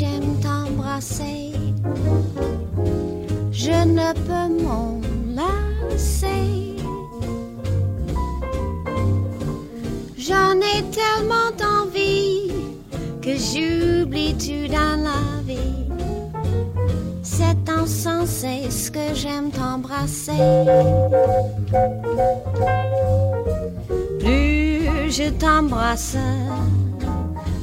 j'aime t'embrasser. Je ne peux m'en lasser. J'en ai tellement envie que j'oublie tout dans la vie? C'est insensé ce que j'aime t'embrasser? Plus je t'embrasse,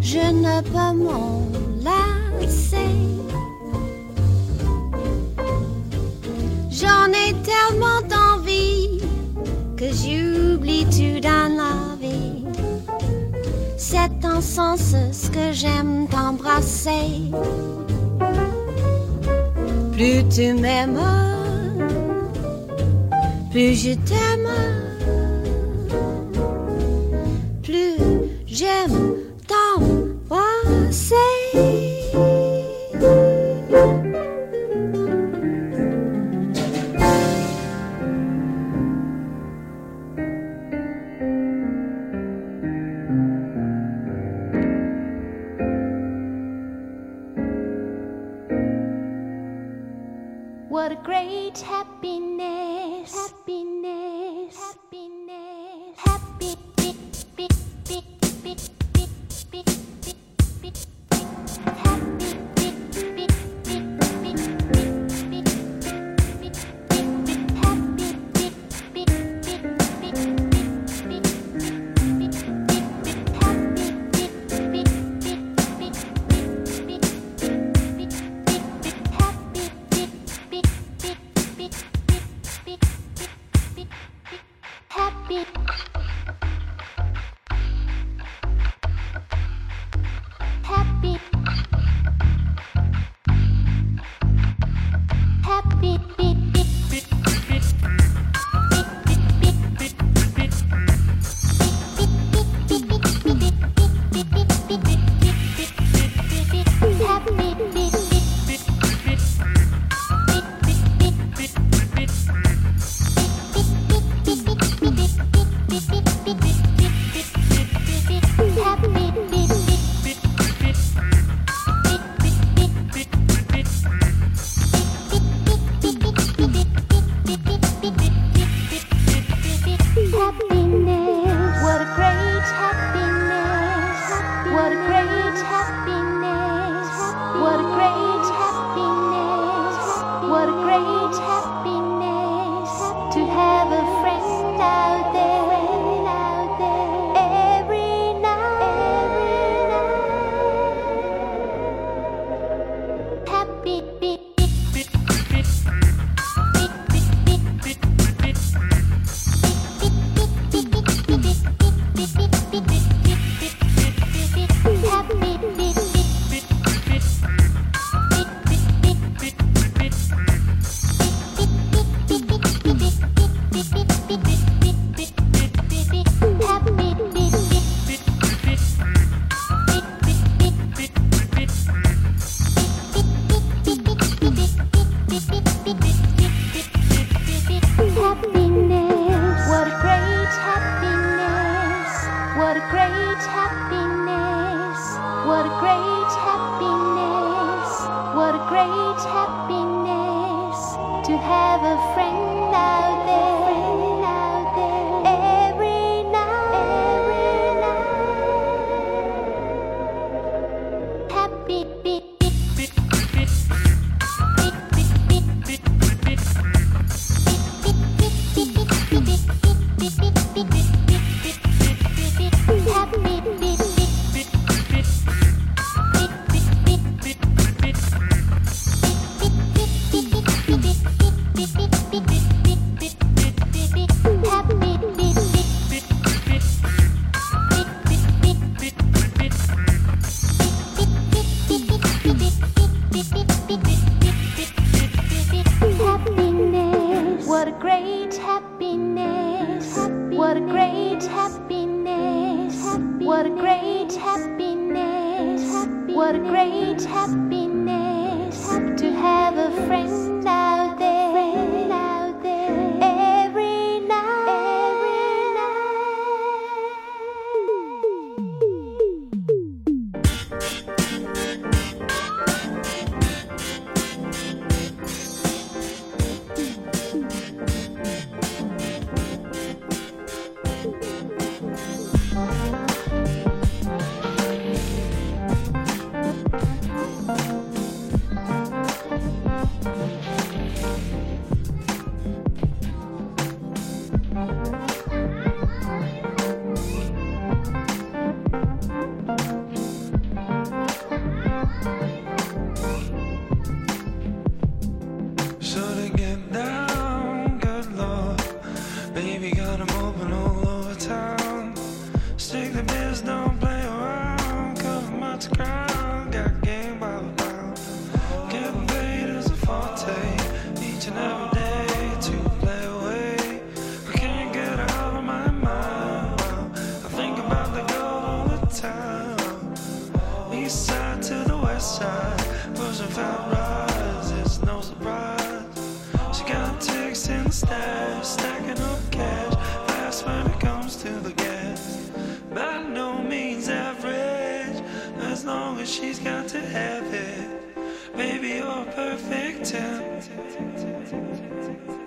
Je ne peux m'en lasser. J'en ai tellement d'envie que j'oublie tout dans la vie? C'est en sens ce que j'aime t'embrasser. Plus tu m'aimes, plus je t'aime, j'aime yeah.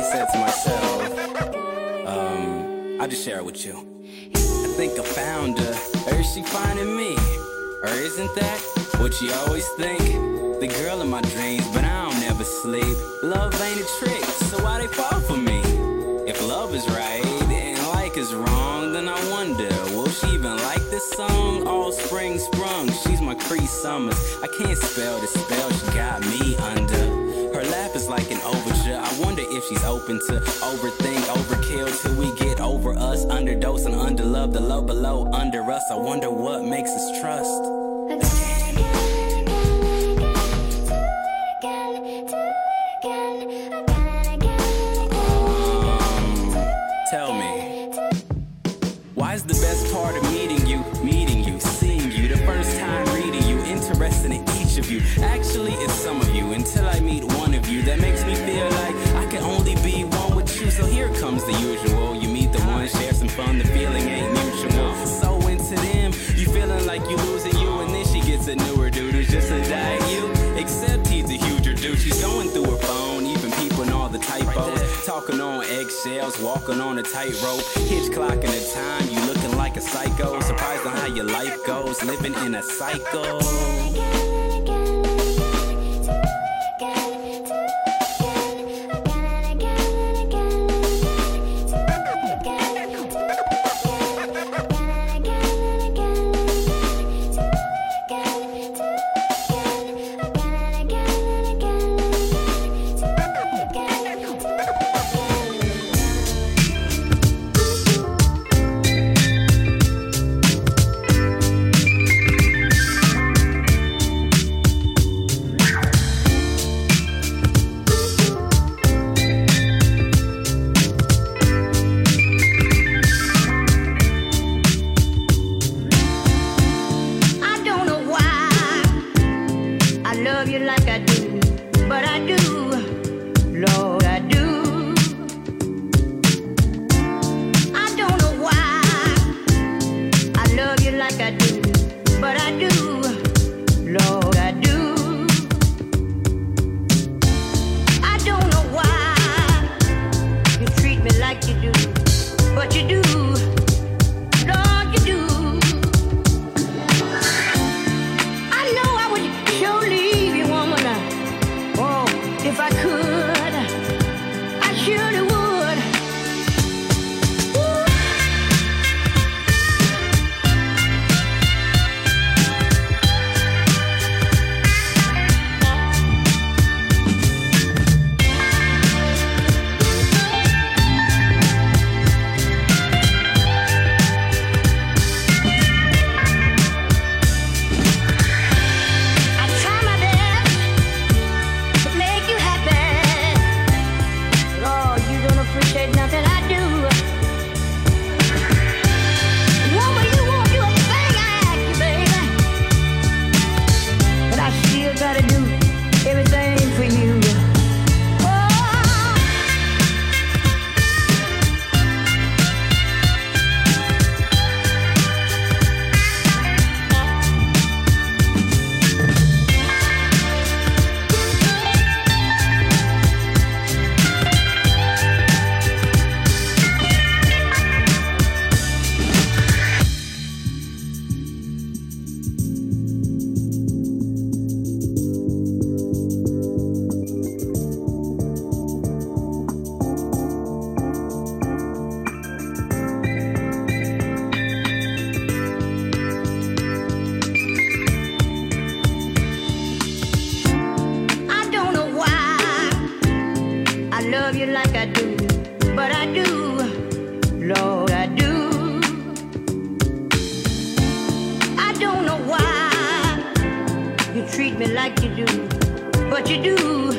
I said to myself, um, I'll just share it with you. I think I found her, or is she finding me? Or isn't that what you always think? The girl in my dreams, but I don't never sleep. Love ain't a trick, so why they fall for me? If love is right and like is wrong, then I wonder, will she even like this song? All spring sprung, she's my Cree Summers. I can't spell the spell she got me under. She's open to overthink, overkill till we get over us. Underdose and underlove, the low below under us. I wonder what makes us trust. Um, eggshells, walking on a tightrope. Hitch clocking the time, you looking like a psycho. Surprised on how your life goes, living in a cycle. Like you do, but you do.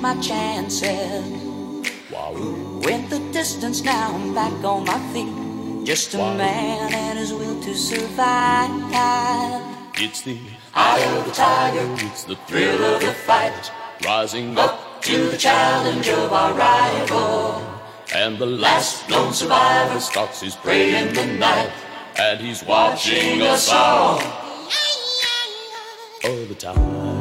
My chances. Went the distance, now I'm back on my feet. Just a man and his will to survive. It's the eye of the tiger, it's the thrill of the fight. Rising up to the challenge of our rival. And the last lone survivor stalks his prey in the night. And he's watching us all. All the time.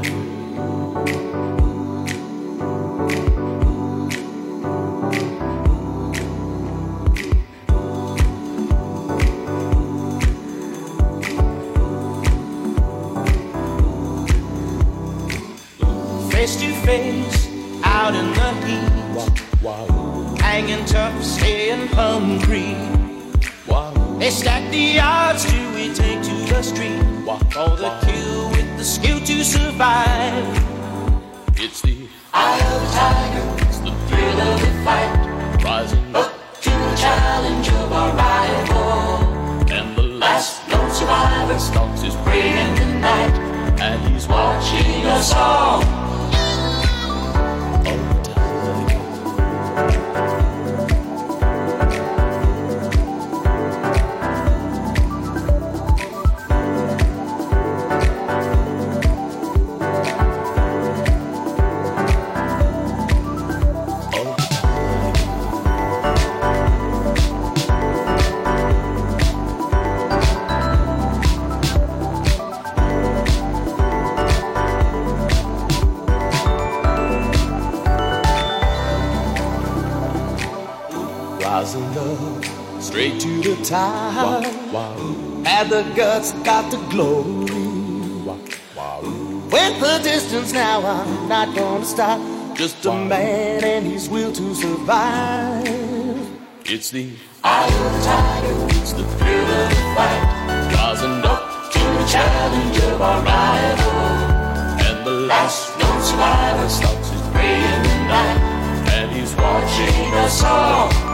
Out in the heat. Hanging tough, staying hungry. They stack the odds till we take to the street. For the kill with the skill to survive. It's the eye of the tiger. It's the thrill of the fight. Rising up to the challenge of our rival. And the last lone survivor stalks his prey in the night. And he's watching us all. Had the guts, got the glory. Went the distance, now I'm not gonna stop. Just a man and his will to survive. It's the the tiger, it's the thrill of the fight. Rising up to the challenge of our rival. And the last known survivor stalks his prey the night. And he's watching us all.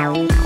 Bye.